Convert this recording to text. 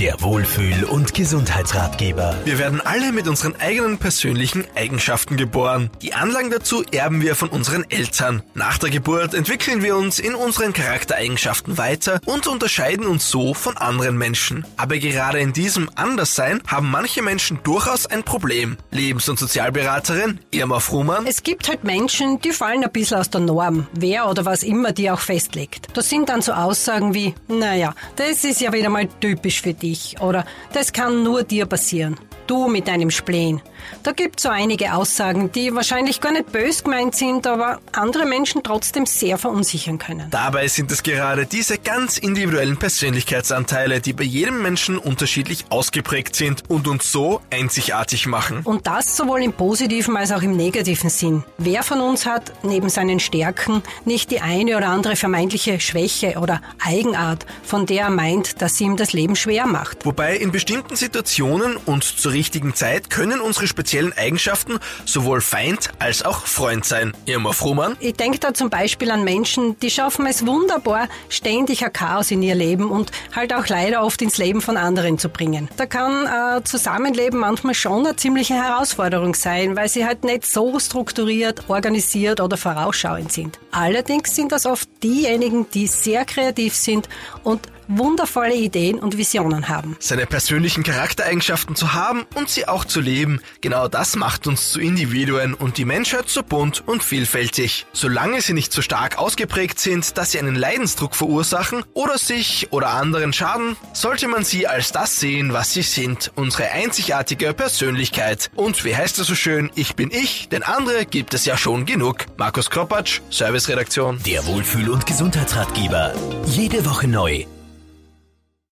Der Wohlfühl- und Gesundheitsratgeber. Wir werden alle mit unseren eigenen persönlichen Eigenschaften geboren. Die Anlagen dazu erben wir von unseren Eltern. Nach der Geburt entwickeln wir uns in unseren Charaktereigenschaften weiter und unterscheiden uns so von anderen Menschen. Aber gerade in diesem Anderssein haben manche Menschen durchaus ein Problem. Lebens- und Sozialberaterin Irma Frumann. Es gibt halt Menschen, die fallen ein bisschen aus der Norm, wer oder was immer die auch festlegt. Das sind dann so Aussagen wie, naja, das ist ja wieder mal typisch für dich oder das kann nur dir passieren. Du mit deinem Spleen. Da gibt so einige Aussagen, die wahrscheinlich gar nicht bös gemeint sind, aber andere Menschen trotzdem sehr verunsichern können. Dabei sind es gerade diese ganz individuellen Persönlichkeitsanteile, die bei jedem Menschen unterschiedlich ausgeprägt sind und uns so einzigartig machen. Und das sowohl im positiven als auch im negativen Sinn. Wer von uns hat neben seinen Stärken nicht die eine oder andere vermeintliche Schwäche oder Eigenart, von der er meint, dass sie ihm das Leben schwer macht? Wobei in bestimmten Situationen und zur richtigen Zeit können unsere speziellen Eigenschaften sowohl Feind als auch Freund sein. Irma Frumann? Ich denke da zum Beispiel an Menschen, die schaffen es wunderbar, ständig ein Chaos in ihr Leben und halt auch leider oft ins Leben von anderen zu bringen. Da kann äh, Zusammenleben manchmal schon eine ziemliche Herausforderung sein, weil sie halt nicht so strukturiert, organisiert oder vorausschauend sind. Allerdings sind das oft diejenigen, die sehr kreativ sind und wundervolle Ideen und Visionen haben. Seine persönlichen Charaktereigenschaften zu haben und sie auch zu leben, genau das macht uns zu Individuen und die Menschheit so bunt und vielfältig. Solange sie nicht so stark ausgeprägt sind, dass sie einen Leidensdruck verursachen oder sich oder anderen schaden, sollte man sie als das sehen, was sie sind, unsere einzigartige Persönlichkeit. Und wie heißt es so schön, ich bin ich, denn andere gibt es ja schon genug. Markus Kropatsch, Serviceredaktion. Der Wohlfühl- und Gesundheitsratgeber. Jede Woche neu